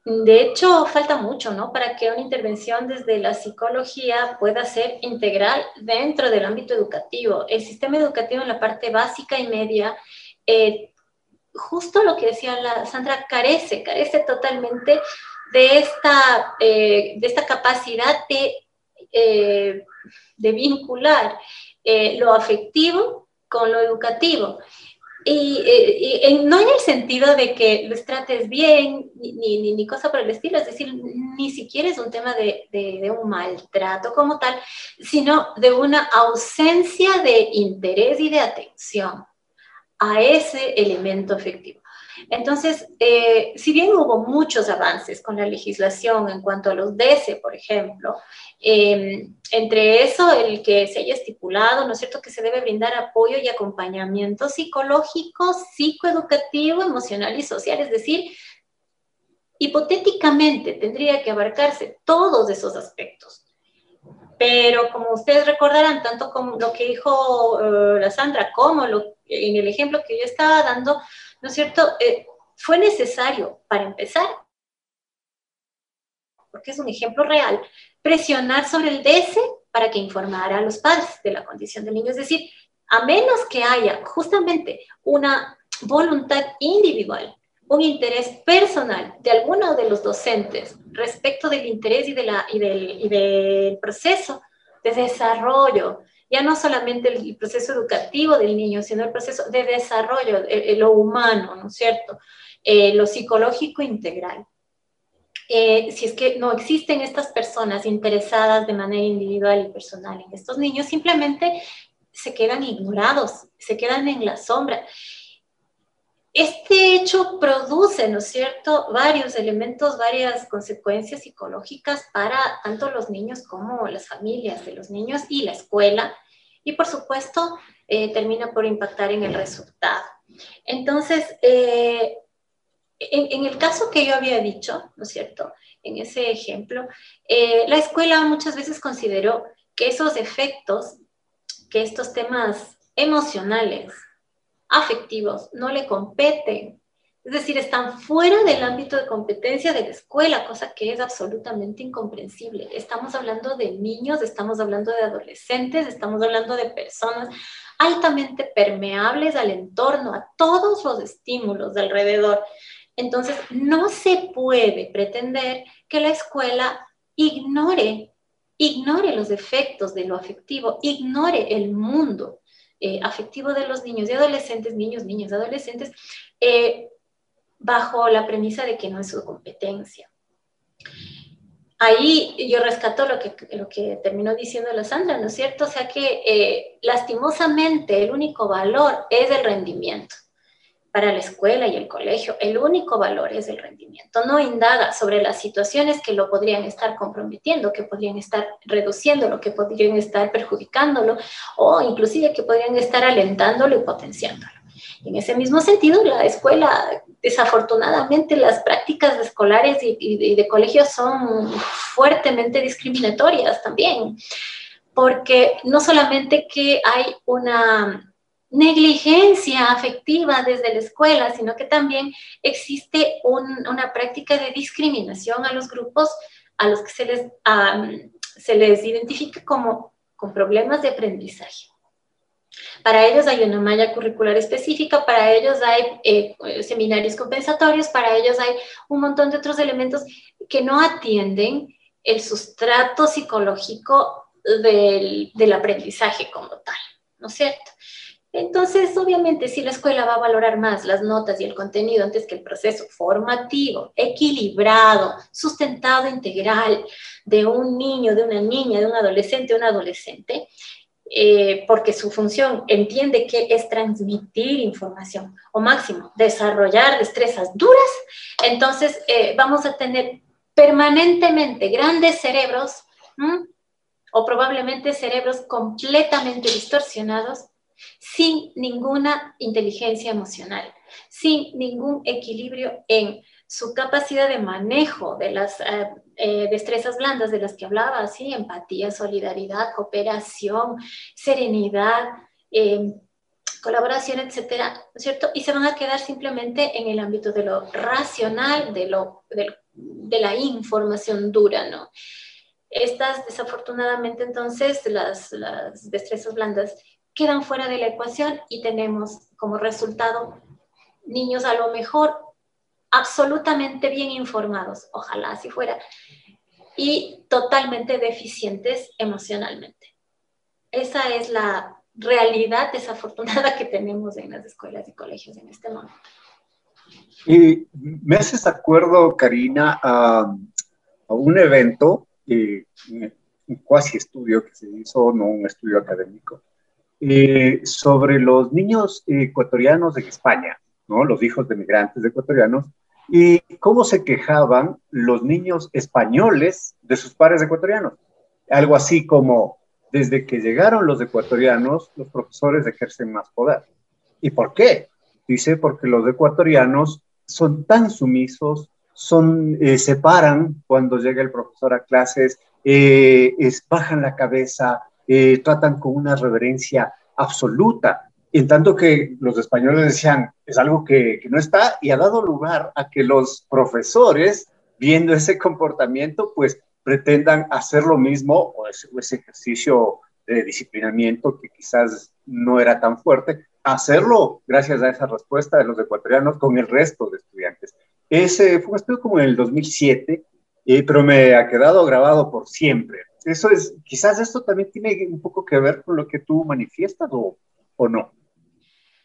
De hecho, falta mucho, ¿no? Para que una intervención desde la psicología pueda ser integral dentro del ámbito educativo. El sistema educativo en la parte básica y media, eh, justo lo que decía la Sandra, carece, carece totalmente de esta, eh, de esta capacidad de, eh, de vincular eh, lo afectivo con lo educativo. Y, no en el sentido de que los trates bien, ni, ni, ni, cosa por el estilo, es decir, ni siquiera es un tema de, de, de, un maltrato como tal, sino de una ausencia de interés y de atención a ese elemento afectivo. Entonces, eh, si bien hubo muchos avances con la legislación en cuanto a los DESE, por ejemplo, eh, entre eso el que se haya estipulado, ¿no es cierto?, que se debe brindar apoyo y acompañamiento psicológico, psicoeducativo, emocional y social, es decir, hipotéticamente tendría que abarcarse todos esos aspectos. Pero como ustedes recordarán, tanto como lo que dijo uh, la Sandra como lo, en el ejemplo que yo estaba dando, ¿no es cierto? Eh, fue necesario, para empezar, porque es un ejemplo real, presionar sobre el DS para que informara a los padres de la condición del niño. Es decir, a menos que haya justamente una voluntad individual, un interés personal de alguno de los docentes respecto del interés y, del proceso de desarrollo, ya no solamente el proceso educativo del niño, sino el proceso de desarrollo, lo humano, ¿no es cierto? Eh, lo psicológico integral. Eh, si es que no existen estas personas interesadas de manera individual y personal en estos niños, simplemente se quedan ignorados, se quedan en la sombra. Este hecho produce, ¿no es cierto?, varios elementos, varias consecuencias psicológicas para tanto los niños como las familias de los niños y la escuela. Y por supuesto, eh, termina por impactar en el resultado. Entonces, eh, en, el caso que yo había dicho, ¿no es cierto? En ese ejemplo, eh, la escuela muchas veces consideró que esos efectos, que estos temas emocionales, afectivos, no le competen. Es decir, están fuera del ámbito de competencia de la escuela, cosa que es absolutamente incomprensible. Estamos hablando de niños, estamos hablando de adolescentes, estamos hablando de personas altamente permeables al entorno, a todos los estímulos de alrededor. Entonces, no se puede pretender que la escuela ignore, ignore los efectos de lo afectivo, ignore el mundo eh, afectivo de los niños y adolescentes, niños, niñas, adolescentes, eh, bajo la premisa de que no es su competencia. Ahí yo rescato lo que, lo que terminó diciendo la Sandra, ¿no es cierto? O sea que eh, lastimosamente el único valor es el rendimiento para la escuela y el colegio, el único valor es el rendimiento. No indaga sobre las situaciones que lo podrían estar comprometiendo, que podrían estar reduciéndolo, que podrían estar perjudicándolo o inclusive que podrían estar alentándolo y potenciándolo. En ese mismo sentido, la escuela, desafortunadamente, las prácticas escolares y, y de colegios son fuertemente discriminatorias también, porque no solamente que hay una negligencia afectiva desde la escuela, sino que también existe una práctica de discriminación a los grupos a los que se les, se les identifica como con problemas de aprendizaje. Para ellos hay una malla curricular específica, para ellos hay eh, seminarios compensatorios, para ellos hay un montón de otros elementos que no atienden el sustrato psicológico del, del aprendizaje como tal, ¿no es cierto? Entonces, obviamente, si la escuela va a valorar más las notas y el contenido antes que el proceso formativo, equilibrado, sustentado, integral de un niño, de una niña, de un adolescente, un adolescente, eh, porque su función entiende que es transmitir información o máximo, desarrollar destrezas duras, entonces eh, vamos a tener permanentemente grandes cerebros o probablemente cerebros completamente distorsionados sin ninguna inteligencia emocional, sin ningún equilibrio en su capacidad de manejo de las eh, eh, destrezas blandas de las que hablaba, así empatía, solidaridad, cooperación, serenidad, em, colaboración, etcétera, ¿no es cierto? Y se van a quedar simplemente en el ámbito de lo racional, de, lo, de la información dura, ¿no? Estas, desafortunadamente, entonces, las destrezas blandas quedan fuera de la ecuación y tenemos como resultado niños a lo mejor absolutamente bien informados, ojalá así fuera, y totalmente deficientes emocionalmente. Esa es la realidad desafortunada que tenemos en las escuelas y colegios en este momento. Y me haces acuerdo, Karina, a, un evento, eh, un cuasi estudio que se hizo, no un estudio académico, eh, sobre los niños ecuatorianos en España, ¿no? los hijos de migrantes ecuatorianos, y cómo se quejaban los niños españoles de sus padres ecuatorianos. Algo así como, desde que llegaron los ecuatorianos, los profesores ejercen más poder. ¿Y por qué? Dice, porque los ecuatorianos son tan sumisos, son, eh, se paran cuando llega el profesor a clases, eh, bajan la cabeza, eh, tratan con una reverencia absoluta. en tanto que los españoles decían, es algo que, que, no está, y ha dado lugar a que los profesores, viendo ese comportamiento, pues pretendan hacer lo mismo o ese, o ese ejercicio de disciplinamiento que quizás no era tan fuerte, hacerlo gracias a esa respuesta de los ecuatorianos con el resto de estudiantes. Ese fue un estudio como en el 2007, eh, pero me ha quedado grabado por siempre. Eso es, quizás esto también tiene un poco que ver con lo que tú manifiestas o, o no.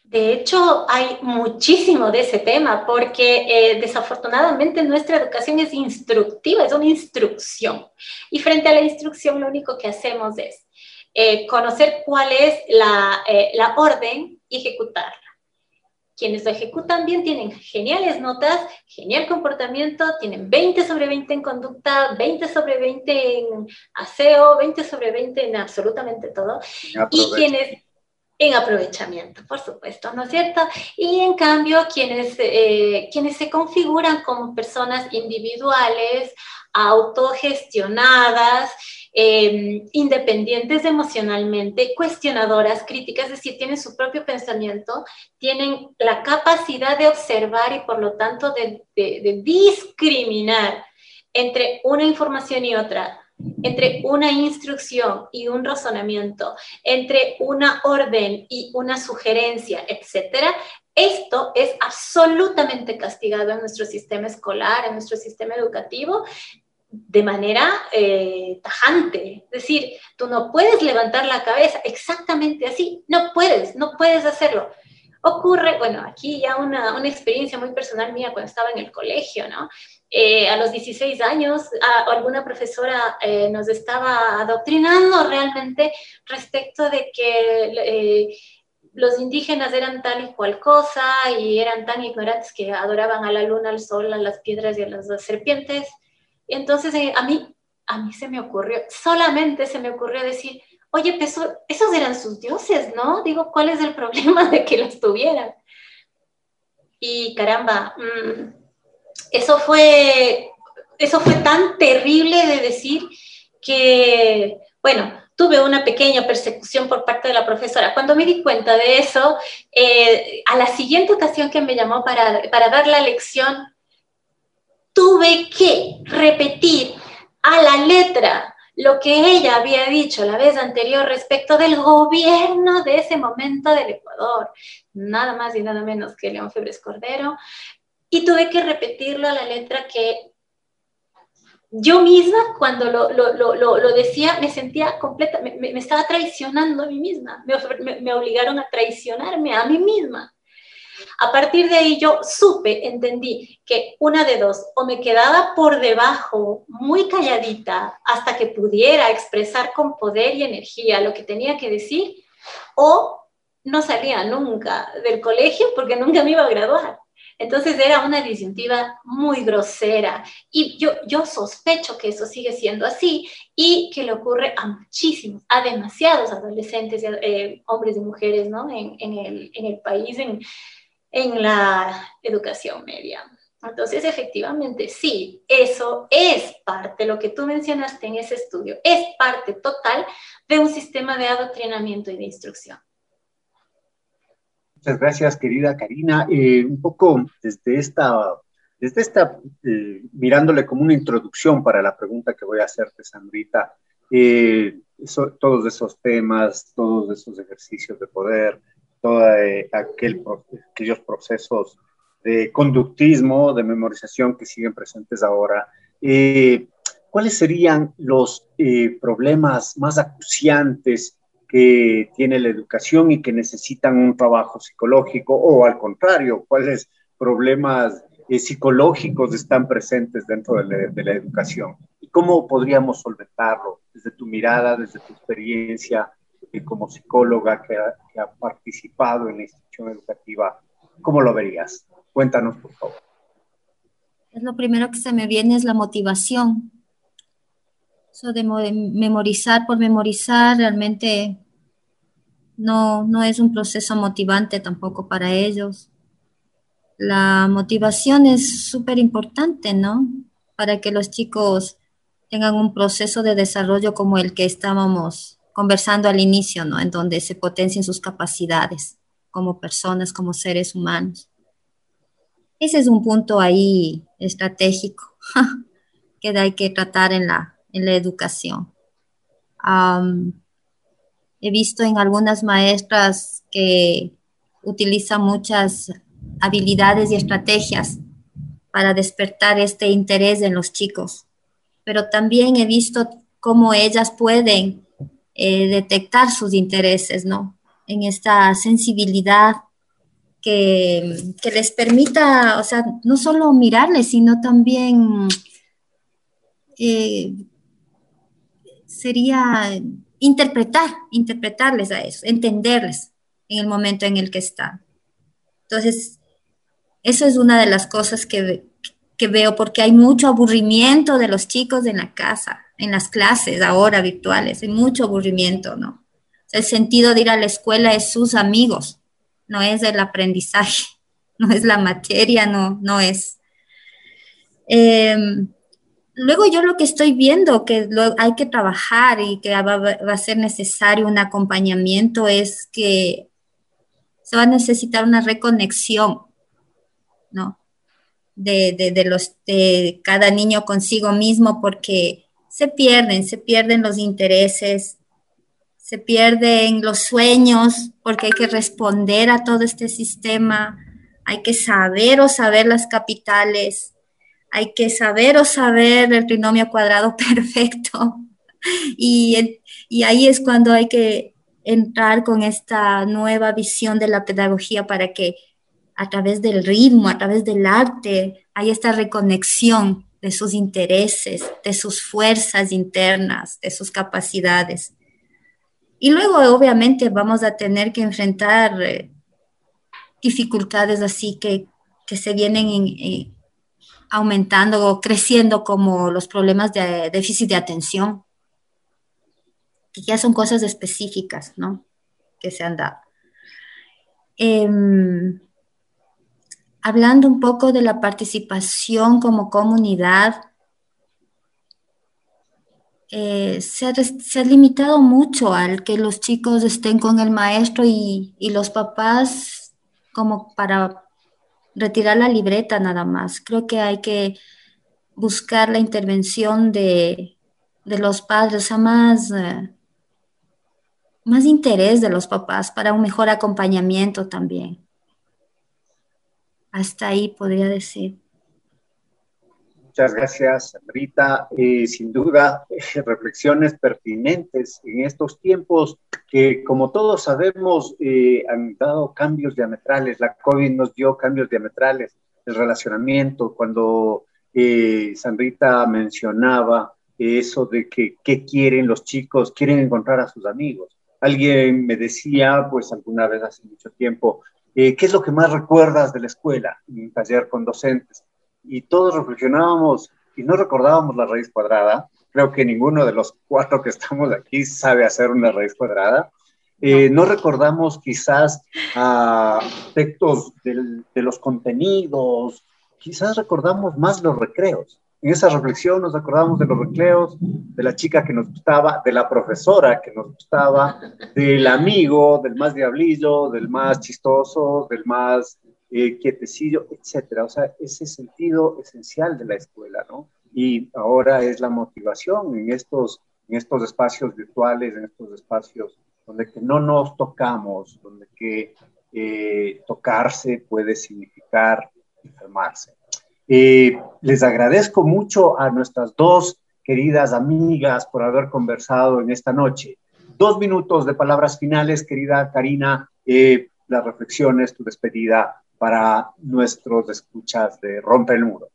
De hecho, hay muchísimo de ese tema porque eh, desafortunadamente nuestra educación es instructiva, es una instrucción. Y frente a la instrucción lo único que hacemos es eh, conocer cuál es la, eh, la orden y ejecutarla. Quienes lo ejecutan bien tienen geniales notas, genial comportamiento, tienen 20 sobre 20 en conducta, 20 sobre 20 en aseo, 20 sobre 20 en absolutamente todo. Y quienes en aprovechamiento, por supuesto, ¿no es cierto? Y en cambio, quienes, eh, quienes se configuran como personas individuales, autogestionadas, eh, independientes emocionalmente, cuestionadoras, críticas, es decir, tienen su propio pensamiento, tienen la capacidad de observar y por lo tanto de, de discriminar entre una información y otra, entre una instrucción y un razonamiento, entre una orden y una sugerencia, etcétera, esto es absolutamente castigado en nuestro sistema escolar, en nuestro sistema educativo, de manera eh, tajante. Es decir, tú no puedes levantar la cabeza exactamente así, no puedes, no puedes hacerlo. Ocurre, bueno, aquí ya una, una experiencia muy personal mía cuando estaba en el colegio, ¿no? Eh, a los 16 años alguna profesora eh, nos estaba adoctrinando realmente respecto de que eh, los indígenas eran tal y cual cosa y eran tan ignorantes que adoraban a la luna, al sol, a las piedras y a las serpientes. Entonces a mí, a mí se me ocurrió, solamente se me ocurrió decir, oye, pues, esos eran sus dioses, ¿no? Digo, ¿cuál es el problema de que los tuvieran? Y caramba, mmm, eso fue, eso fue tan terrible de decir que, bueno, tuve una pequeña persecución por parte de la profesora. Cuando me di cuenta de eso, eh, a la siguiente ocasión que me llamó para, para dar la lección, tuve que repetir a la letra lo que ella había dicho la vez anterior respecto del gobierno de ese momento del Ecuador, nada más y nada menos que León Febres Cordero, y tuve que repetirlo a la letra que yo misma cuando lo, lo, lo, lo decía me sentía completa, me, me, estaba traicionando a mí misma, me, me, obligaron a traicionarme a mí misma. A partir de ahí yo supe, entendí que una de dos, o me quedaba por debajo, muy calladita, hasta que pudiera expresar con poder y energía lo que tenía que decir, o no salía nunca del colegio porque nunca me iba a graduar. Entonces era una disyuntiva muy grosera y yo, yo sospecho que eso sigue siendo así y que le ocurre a muchísimos, a demasiados adolescentes, eh, hombres y mujeres ¿no? en, en, el, en el país, en, en la educación media. Entonces, efectivamente, sí, eso es parte, lo que tú mencionaste en ese estudio, es parte total de un sistema de adoctrinamiento y de instrucción. Muchas gracias, querida Karina. Eh, un poco desde esta, desde esta eh, mirándole como una introducción para la pregunta que voy a hacerte, Sandrita, eh, eso, todos esos temas, todos esos ejercicios de poder, eh, aquel, aquellos procesos de conductismo, de memorización que siguen presentes ahora, eh, ¿cuáles serían los problemas más acuciantes que tiene la educación y que necesitan un trabajo psicológico o al contrario, cuáles problemas eh, psicológicos están presentes dentro de la, educación y cómo podríamos solventarlo desde tu mirada, desde tu experiencia eh, como psicóloga que que ha, participado en la institución educativa. ¿Cómo lo verías? Cuéntanos, por favor. Lo primero que se me viene es la motivación. Eso de memorizar por memorizar realmente no, no es un proceso motivante tampoco para ellos. La motivación es súper importante, ¿no? Para que los chicos tengan un proceso de desarrollo como el que estábamos conversando al inicio, ¿no? En donde se potencien sus capacidades. como personas, como seres humanos. Ese es un punto ahí estratégico que hay que tratar en la, en la educación. he visto en algunas maestras que utilizan muchas habilidades y estrategias para despertar este interés en los chicos, pero también he visto cómo ellas pueden eh, detectar sus intereses, ¿no? En esta sensibilidad que, les permita, o sea, no solo mirarles, sino también eh, sería interpretar, interpretarles a eso, entenderles en el momento en el que están. Entonces, eso es una de las cosas que, que veo, porque hay mucho aburrimiento de los chicos en la casa, en las clases ahora virtuales, hay mucho aburrimiento, ¿no? El sentido de ir a la escuela es sus amigos, no es el aprendizaje, no es la materia, no, no es. Em, luego yo lo que estoy viendo que hay que trabajar y que va, a ser necesario un acompañamiento es que se va a necesitar una reconexión, ¿no? De, de, los, de cada niño consigo mismo porque se pierden, se pierden los intereses, se pierden los sueños porque hay que responder a todo este sistema, hay que saber o saber las capitales, hay que saber o saber el trinomio cuadrado perfecto. Y, y ahí es cuando hay que entrar con esta nueva visión de la pedagogía para que a través del ritmo, a través del arte, hay esta reconexión de sus intereses, de sus fuerzas internas, de sus capacidades. Y luego, obviamente, vamos a tener que enfrentar eh, dificultades así que, se vienen eh, aumentando o creciendo como los problemas de déficit de atención, que ya son cosas específicas, ¿no? Que se han dado. Em, hablando un poco de la participación como comunidad, eh, se, ha, limitado mucho al que los chicos estén con el maestro y, los papás como para retirar la libreta nada más. Creo que hay que buscar la intervención de, los padres, a más, eh, más interés de los papás para un mejor acompañamiento también. Hasta ahí podría decir. Muchas gracias, Rita. Eh, sin duda, reflexiones pertinentes en estos tiempos que, como todos sabemos, eh, han dado cambios diametrales. La COVID nos dio cambios diametrales. El relacionamiento, cuando eh, San Rita mencionaba eso de que qué quieren los chicos, quieren encontrar a sus amigos. Alguien me decía, pues alguna vez hace mucho tiempo, ¿qué es lo que más recuerdas de la escuela? En un taller con docentes y todos reflexionábamos y no recordábamos la raíz cuadrada. Creo que ninguno de los cuatro que estamos aquí sabe hacer una raíz cuadrada. Eh, no recordamos quizás aspectos de los contenidos, quizás recordamos más los recreos. En esa reflexión nos acordamos de los recreos, de la chica que nos gustaba, de la profesora que nos gustaba, del amigo, del más diablillo, del más chistoso, del más eh, quietecillo, etcétera. O sea, ese sentido esencial de la escuela, ¿no? Y ahora es la motivación en estos, en estos espacios virtuales, en estos espacios donde que no nos tocamos, donde que eh, tocarse puede significar enfermarse. Les agradezco mucho a nuestras dos queridas amigas por haber conversado en esta noche. Dos minutos de palabras finales, querida Karina, las reflexiones, tu despedida para nuestros escuchas de Rompe el Muro.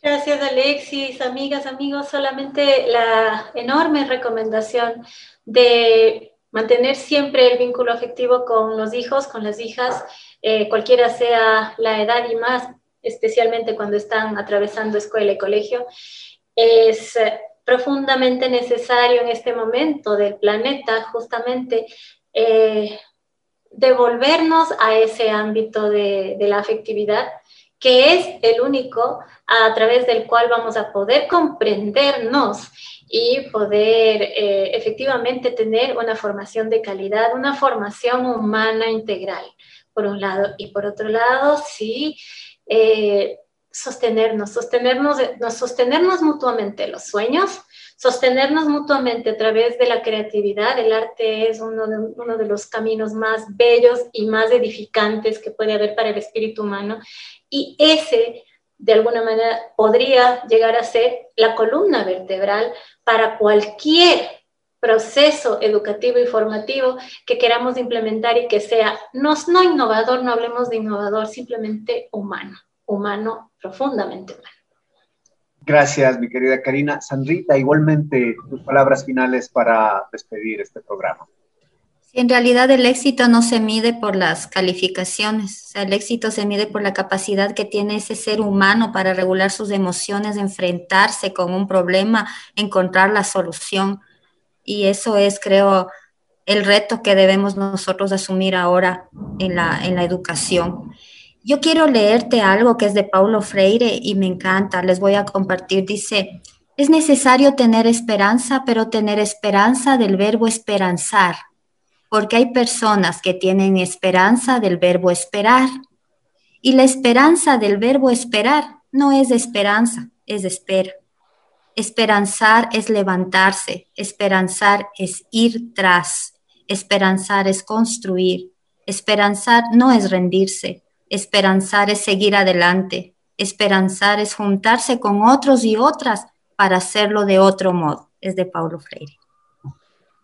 Gracias Alexis, amigas, amigos, solamente la enorme recomendación de mantener siempre el vínculo afectivo con los hijos, con las hijas, eh, cualquiera sea la edad y más, especialmente cuando están atravesando escuela y colegio, es eh, profundamente necesario en este momento del planeta justamente eh, devolvernos a ese ámbito de, la afectividad que es el único a través del cual vamos a poder comprendernos y poder eh, efectivamente tener una formación de calidad, una formación humana integral, por un lado. Y por otro lado, sí, eh, sostenernos, sostenernos, sostenernos mutuamente los sueños, sostenernos mutuamente a través de la creatividad. El arte es uno de, uno de los caminos más bellos y más edificantes que puede haber para el espíritu humano. Y ese de alguna manera podría llegar a ser la columna vertebral para cualquier proceso educativo y formativo que queramos implementar y que sea no, no innovador, no hablemos de innovador, simplemente humano, humano, profundamente humano. Gracias, mi querida Karina. Sandrita, igualmente tus palabras finales para despedir este programa. En realidad el éxito no se mide por las calificaciones, o sea, el éxito se mide por la capacidad que tiene ese ser humano para regular sus emociones, enfrentarse con un problema, encontrar la solución. Y eso es, creo, el reto que debemos nosotros asumir ahora en la, en la educación. Yo quiero leerte algo que es de Paulo Freire y me encanta, les voy a compartir. Dice, es necesario tener esperanza, pero tener esperanza del verbo esperanzar porque hay personas que tienen esperanza del verbo esperar. Y la esperanza del verbo esperar no es esperanza, es espera. Esperanzar es levantarse, esperanzar es ir tras, esperanzar es construir, esperanzar no es rendirse, esperanzar es seguir adelante, esperanzar es juntarse con otros y otras para hacerlo de otro modo. Es de Paulo Freire.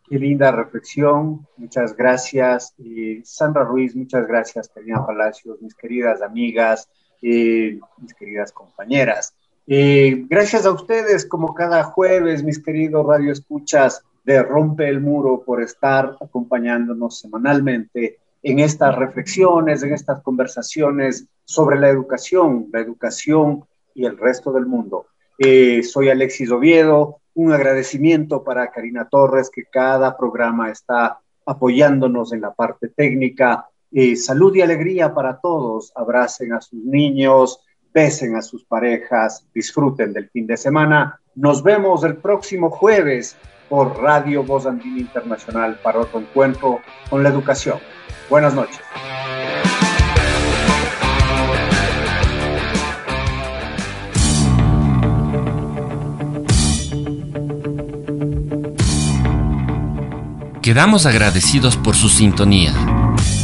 Qué linda reflexión, muchas gracias. Sandra Ruiz, muchas gracias. Karina Palacios, mis queridas amigas, eh, mis queridas compañeras. Eh, gracias a ustedes, como cada jueves, mis queridos radioescuchas de Rompe el Muro, por estar acompañándonos semanalmente en estas reflexiones, en estas conversaciones sobre la educación, la educación y el resto del mundo. Eh, soy Alexis Oviedo, un agradecimiento para Karina Torres, que cada programa está apoyándonos en la parte técnica. Eh, salud y alegría para todos. Abracen a sus niños, besen a sus parejas, disfruten del fin de semana. Nos vemos el próximo jueves por Radio Voz Andina Internacional para otro encuentro con la educación. Buenas noches. Quedamos agradecidos por su sintonía.